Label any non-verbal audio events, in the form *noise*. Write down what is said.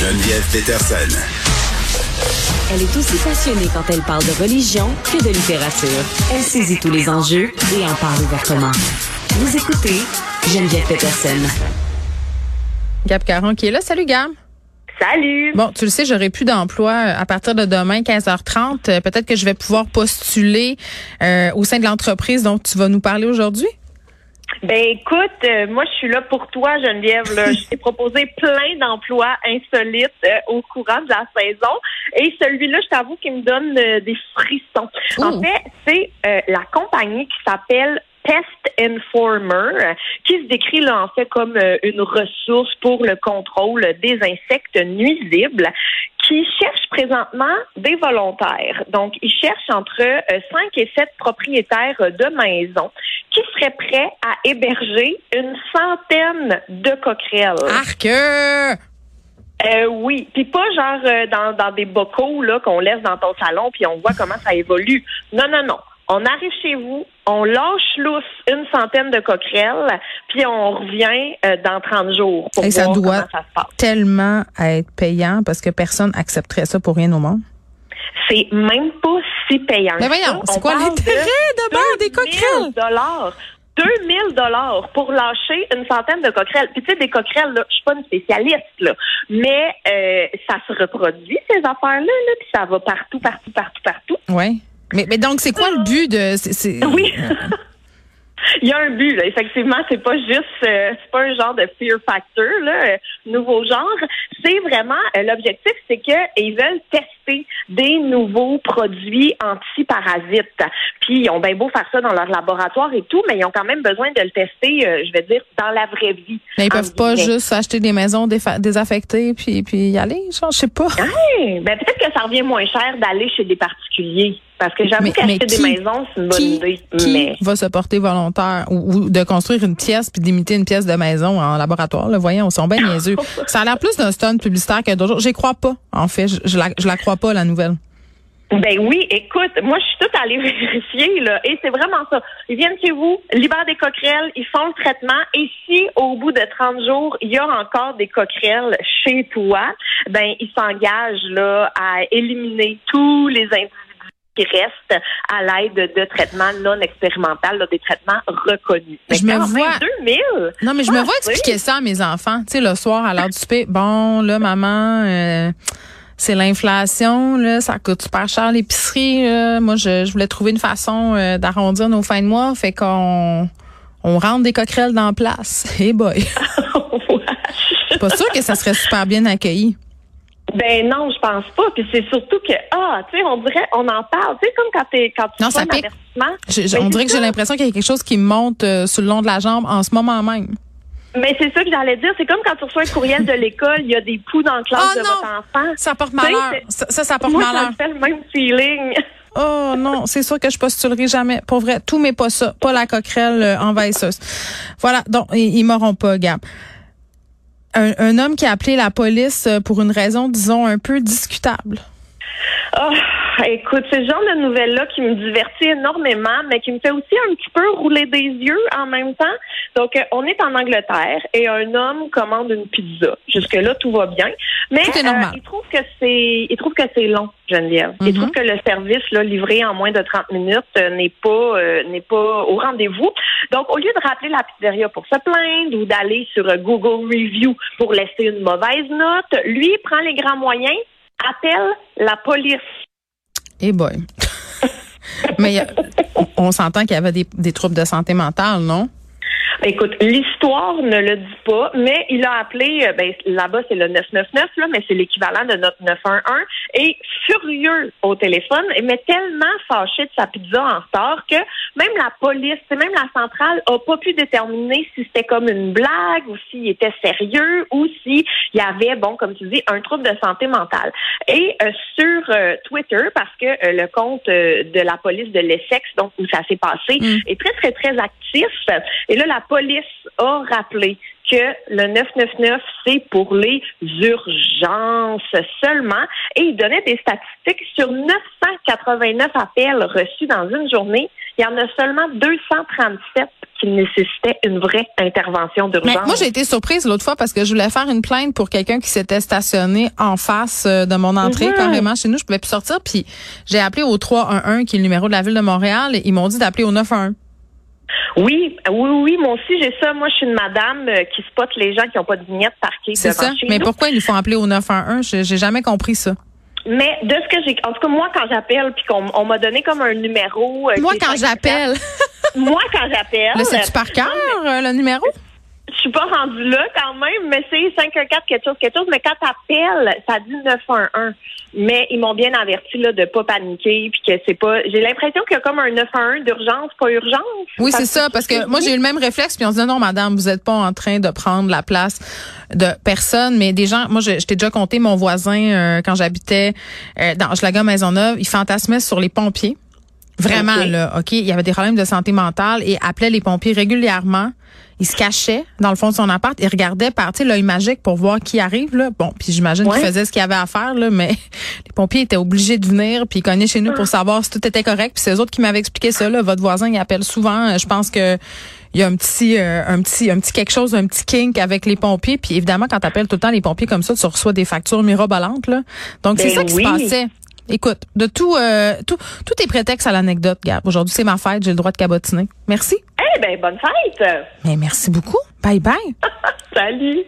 Geneviève Peterson. Elle est aussi passionnée quand elle parle de religion que de littérature. Elle saisit tous les enjeux et en parle ouvertement. Vous écoutez Geneviève Peterson. Gab Caron qui est là. Salut Gab. Salut. Bon, tu le sais, j'aurai plus d'emploi à partir de demain, 15h30. Euh, Peut-être que je vais pouvoir postuler euh, au sein de l'entreprise dont tu vas nous parler aujourd'hui. Ben écoute, euh, moi je suis là pour toi, Geneviève. Là. je t'ai *laughs* proposé plein d'emplois insolites euh, au courant de la saison. Et celui-là, je t'avoue qu'il me donne euh, des frissons. En Oh. fait, c'est euh, la compagnie qui s'appelle Pest Informer, qui se décrit là en fait comme euh, une ressource pour le contrôle des insectes nuisibles, qui cherche présentement des volontaires. Donc, ils cherchent entre euh, 5 et 7 propriétaires euh, de maisons qui seraient prêts à héberger une centaine de coquerelles. Arc! euh, Euh, oui, puis pas genre euh, dans, dans des bocaux là qu'on laisse dans ton salon puis on voit comment ça évolue. Non, non, non. On arrive chez vous, on lâche lousse une centaine de coquerelles, puis on revient euh, dans 30 jours pour Et ça voir doit comment ça se passe. tellement être payant parce que personne accepterait ça pour rien au monde. C'est même pas si payant. Mais voyons, ça. c'est On quoi l'intérêt de beurre des 2000 coquerelles? dollars. 2000 dollars pour lâcher une centaine de coquerelles. Puis tu sais, des coquerelles, je suis pas une spécialiste, là, mais euh, ça se reproduit, ces affaires-là, là, puis ça va partout, partout, partout, partout. Oui. Mais, mais donc, c'est quoi le but de... c'est- *laughs* Oui. Il y a un but, là. Effectivement, c'est pas juste, euh, c'est pas un genre de fear factor, là, euh, nouveau genre. C'est vraiment euh, l'objectif, c'est que ils veulent tester des nouveaux produits antiparasites. Puis ils ont bien beau faire ça dans leur laboratoire et tout, mais ils ont quand même besoin de le tester, euh, je vais dire, dans la vraie vie. Mais ils En peuvent pas guillemets. juste acheter des maisons désaffectées puis, puis y aller, genre, je sais pas. Hey, ben peut-être que ça revient moins cher d'aller chez des particuliers. Parce que j'avoue qu'acheter des maisons, c'est une bonne Qui, idée. qui Mais va se porter volontaire ou, ou de construire une pièce puis d'imiter une pièce de maison en laboratoire? Là, voyons, ils sont bien niaiseux. *laughs* Ça a l'air plus d'un stun publicitaire que d'autres. J'y crois pas, en fait. Je, je la, je la crois pas, la nouvelle. Ben oui, écoute, moi je suis toute allée *laughs* vérifier là, et c'est vraiment ça. Ils viennent chez vous, libèrent des coquerelles, ils font le traitement, et si au bout de 30 jours il y a encore des coquerelles chez toi, ben ils s'engagent là à éliminer tous les individus qui restent à l'aide de traitements non expérimentaux, là, des traitements reconnus. Mais Je me vois- 2000. Non, mais je me vois expliquer ça à mes enfants. Tu sais, le soir, à l'heure du souper. Bon, là, maman, euh, c'est l'inflation, là, ça coûte super cher l'épicerie. Moi, je, je voulais trouver une façon euh, d'arrondir nos fins de mois. Fait qu'on on rentre des coquerelles dans la place. *laughs* Hey boy. *laughs* Pas sûre que ça serait super bien accueilli. Ben non, je pense pas. Puis c'est surtout que ah, tu sais, on dirait, on en parle, tu sais, comme quand t'es quand tu Non, ça un pique. avertissement. Je- je- Ben, on dirait que j'ai l'impression qu'il y a quelque chose qui monte euh, sur le long de la jambe en ce moment même. Mais c'est ça que j'allais dire. C'est comme quand tu reçois un courriel de l'école, il y a des poux dans la classe Oh de non! votre enfant. Ça porte malheur. Ça, ça, ça porte Moi, ça malheur. me fait le même feeling. Oh non, c'est sûr que je postulerai jamais. Pour vrai, tout mais pas ça. Pas la coquerelle euh, envahisseuse. Voilà, donc ils, ils m'auront pas, Gab. Un, un homme qui a appelé la police euh, pour une raison, disons, un peu discutable. Ah, écoute, c'est le genre de nouvelle-là qui me divertit énormément, mais qui me fait aussi un petit peu rouler des yeux en même temps. Donc, euh, on est en Angleterre et un homme commande une pizza. Jusque-là, tout va bien. Mais Tout est normal. euh, il trouve que c'est il trouve que c'est long, Geneviève. Il Mhm. trouve que le service là, livré en moins de 30 minutes euh, n'est pas euh, n'est pas au rendez-vous. Donc, au lieu de rappeler la pizzeria pour se plaindre ou d'aller sur Google Review pour laisser une mauvaise note, lui prend les grands moyens, appelle la police. Eh boy. *laughs* mais on, on s'entend qu'il y avait des, des troubles de santé mentale, non? Écoute, l'histoire ne le dit pas, mais il a appelé, euh, ben, là-bas c'est le 999, là, mais c'est l'équivalent de notre 911, et furieux au téléphone, mais tellement fâché de sa pizza en retard que même la police, même la centrale, a pas pu déterminer si c'était comme une blague ou s'il était sérieux ou s'il y avait, bon, comme tu dis, un trouble de santé mentale. Et euh, sur euh, Twitter, parce que euh, le compte de la police de l'Essex, donc où ça s'est passé, Mm. est très, très, très actif. Et là, la police a rappelé que le 999, c'est pour les urgences seulement. Et il donnait des statistiques sur 989 appels reçus dans une journée. Il y en a seulement 237 qui nécessitaient une vraie intervention d'urgence. Moi, j'ai été surprise l'autre fois parce que je voulais faire une plainte pour quelqu'un qui s'était stationné en face euh, de mon entrée, mm-hmm. carrément chez nous. Je pouvais plus sortir. Puis j'ai appelé au 311, qui est le numéro de la ville de Montréal. Et ils m'ont dit d'appeler au 911. Oui, oui, oui, moi aussi j'ai ça. Moi, je suis une madame euh, qui spotte les gens qui n'ont pas de vignette parquée devant ça. Mais pourquoi ils nous font appeler au 911 J'ai jamais compris ça. Mais de ce que j'ai, en tout cas moi quand j'appelle puis qu'on on, m'a donné comme un numéro. Euh, moi quand j'appelle. moi quand j'appelle. Le c'est par cœur euh, le numéro? Je suis pas rendue là quand même, mais c'est 514 quelque chose, quelque chose. Mais quand t'appelles, ça dit 911. Mais ils m'ont bien averti là de pas paniquer puis que c'est pas. J'ai l'impression qu'il y a comme un 911 d'urgence, pas urgence. Oui, c'est ça, parce que moi j'ai eu le même réflexe puis on se dit non, madame, vous êtes pas en train de prendre la place de personne, mais des gens. Moi, je, t'ai déjà compté mon voisin euh, quand j'habitais euh, dans Maison Maisonneuve, il fantasmait sur les pompiers. Vraiment, là, OK? Il y avait des problèmes de santé mentale et appelait les pompiers régulièrement. Il se cachait dans le fond de son appart et regardait par l'œil magique pour voir qui arrive. Là. Bon, puis j'imagine qu'il faisait ce qu'il avait à faire, là, mais *laughs* les pompiers étaient obligés de venir puis ils connaissaient chez nous pour savoir si tout était correct. Puis c'est eux autres qui m'avaient expliqué ça. Là. Votre voisin, il appelle souvent. Je pense que il y a un petit, euh, un petit, un petit quelque chose, un petit kink avec les pompiers. Puis évidemment, quand tu appelles tout le temps les pompiers comme ça, tu reçois des factures mirobolantes. Là. Donc c'est ben ça qui se passait. Écoute, de tout, euh, tout, tout est prétexte à l'anecdote, Gab. Aujourd'hui, c'est ma fête, j'ai le droit de cabotiner. Merci. Eh ben, bonne fête. Mais merci beaucoup. Bye bye. *laughs* Salut.